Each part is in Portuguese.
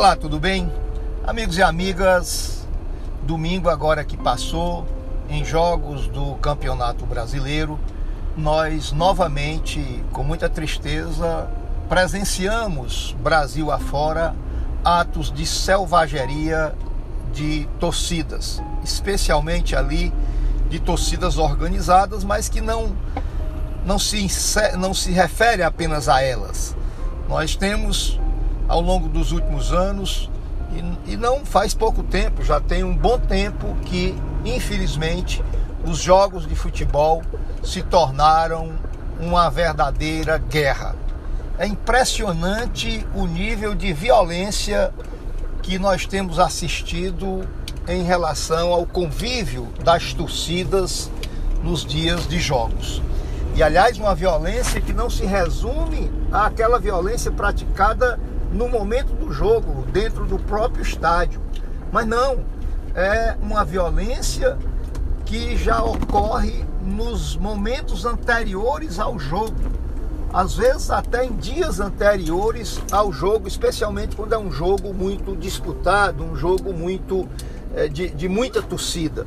Olá, tudo bem? Amigos e amigas, domingo agora que passou, em jogos do Campeonato Brasileiro, nós novamente, com muita tristeza, presenciamos Brasil afora atos de selvageria de torcidas, especialmente ali de torcidas organizadas, mas que não não se, não se refere apenas a elas. Nós temos ao longo dos últimos anos, e, e não faz pouco tempo, já tem um bom tempo que, infelizmente, os jogos de futebol se tornaram uma verdadeira guerra. É impressionante o nível de violência que nós temos assistido em relação ao convívio das torcidas nos dias de jogos. E aliás, uma violência que não se resume àquela violência praticada no momento do jogo, dentro do próprio estádio. Mas não, é uma violência que já ocorre nos momentos anteriores ao jogo. Às vezes até em dias anteriores ao jogo, especialmente quando é um jogo muito disputado, um jogo muito é, de, de muita torcida.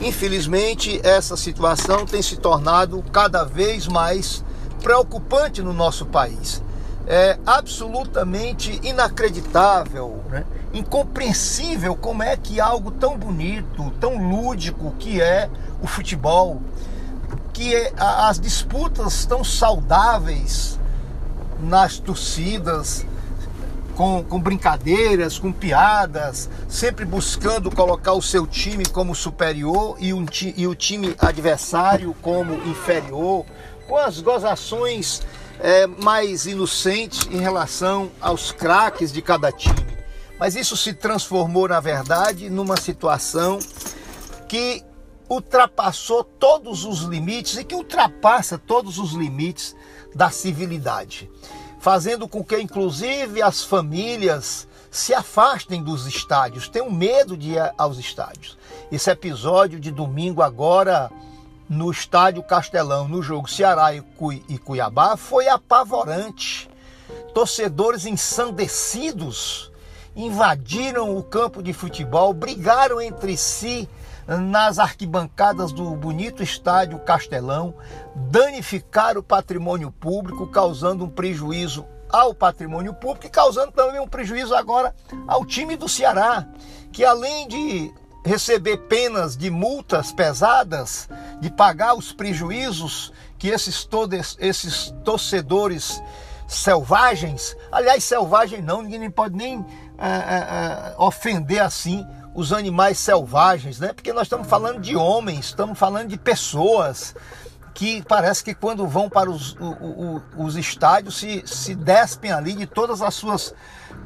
Infelizmente, essa situação tem se tornado cada vez mais preocupante no nosso país é absolutamente inacreditável, né? incompreensível como é que algo tão bonito, tão lúdico que é o futebol, que é, as disputas tão saudáveis nas torcidas, com, com, brincadeiras, com piadas, sempre buscando colocar o seu time como superior e, um, e o time adversário como inferior, com as gozações é, mais inocente em relação aos craques de cada time. Mas isso se transformou, na verdade, numa situação que ultrapassou todos os limites e que ultrapassa todos os limites da civilidade, fazendo com que, inclusive, as famílias se afastem dos estádios, tenham medo de ir aos estádios. Esse episódio de domingo agora no estádio Castelão, no jogo Ceará e Cuiabá, foi apavorante. Torcedores ensandecidos invadiram o campo de futebol, brigaram entre si nas arquibancadas do bonito estádio Castelão, danificaram o patrimônio público, causando um prejuízo ao patrimônio público e causando também um prejuízo agora ao time do Ceará, que além de receber penas de multas pesadas, de pagar os prejuízos que esses, todos, esses torcedores selvagens, aliás, selvagem não, ninguém pode nem é, é, ofender assim os animais selvagens, né? Porque nós estamos falando de homens, estamos falando de pessoas que parece que quando vão para os, os estádios se, se despem ali de todas as suas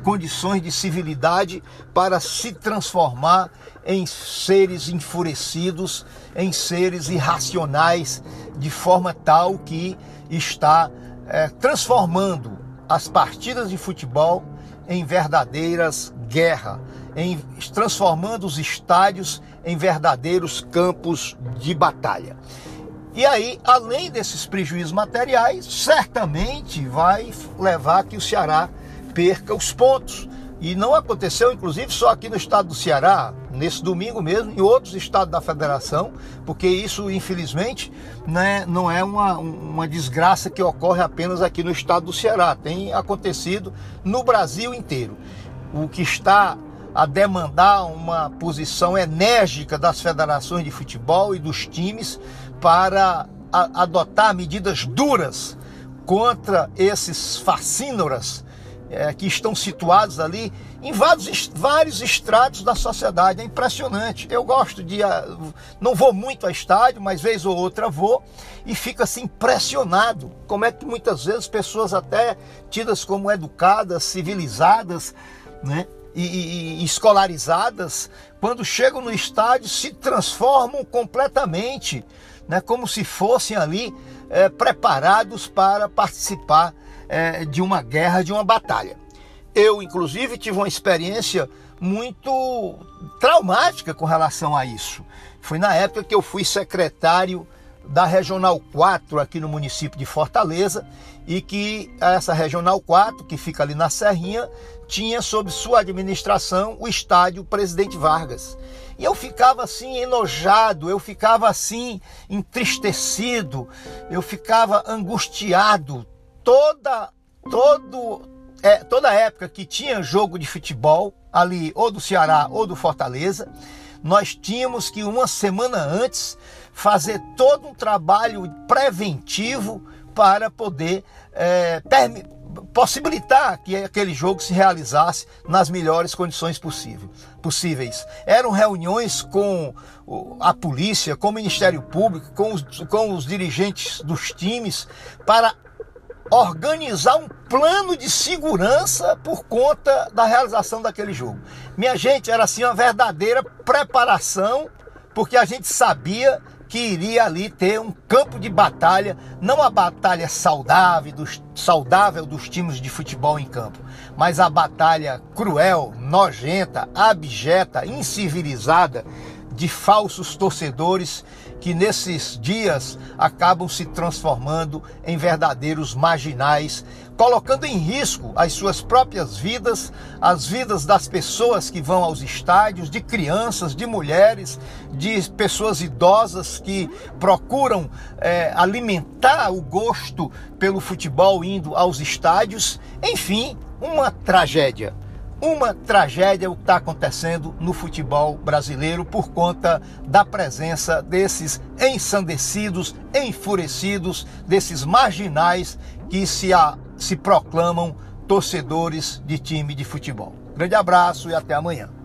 condições de civilidade para se transformar em seres enfurecidos, em seres irracionais, de forma tal que está é, transformando as partidas de futebol em verdadeiras guerras, em, transformando os estádios em verdadeiros campos de batalha. E aí, além desses prejuízos materiais, certamente vai levar que o Ceará perca os pontos. E não aconteceu, inclusive, só aqui no estado do Ceará, nesse domingo mesmo, em outros estados da federação, porque isso, infelizmente, né, não é uma, uma desgraça que ocorre apenas aqui no estado do Ceará, tem acontecido no Brasil inteiro. O que está a demandar uma posição enérgica das federações de futebol e dos times para adotar medidas duras contra esses fascínoras é, que estão situados ali em vários, vários estratos da sociedade. É impressionante. Eu gosto de. Ah, não vou muito a estádio, mas vez ou outra vou e fico assim impressionado. Como é que muitas vezes pessoas até tidas como educadas, civilizadas, né? E, e, e escolarizadas, quando chegam no estádio, se transformam completamente né, como se fossem ali é, preparados para participar é, de uma guerra, de uma batalha. Eu, inclusive, tive uma experiência muito traumática com relação a isso. Foi na época que eu fui secretário da Regional 4 aqui no município de Fortaleza e que essa Regional 4, que fica ali na Serrinha, tinha sob sua administração o estádio Presidente Vargas. E eu ficava assim enojado, eu ficava assim entristecido, eu ficava angustiado toda todo é, toda época que tinha jogo de futebol ali ou do Ceará ou do Fortaleza, nós tínhamos que uma semana antes fazer todo um trabalho preventivo para poder é, possibilitar que aquele jogo se realizasse nas melhores condições possível, possíveis. Eram reuniões com a polícia, com o Ministério Público, com os, com os dirigentes dos times, para organizar um plano de segurança por conta da realização daquele jogo. Minha gente, era assim uma verdadeira preparação, porque a gente sabia que iria ali ter um campo de batalha, não a batalha saudável dos, saudável dos times de futebol em campo, mas a batalha cruel, nojenta, abjeta, incivilizada de falsos torcedores que nesses dias acabam se transformando em verdadeiros marginais, colocando em risco as suas próprias vidas, as vidas das pessoas que vão aos estádios, de crianças, de mulheres, de pessoas idosas que procuram é, alimentar o gosto pelo futebol indo aos estádios. Enfim, uma tragédia uma tragédia o que está acontecendo no futebol brasileiro por conta da presença desses ensandecidos, enfurecidos, desses marginais que se, a, se proclamam torcedores de time de futebol. Grande abraço e até amanhã.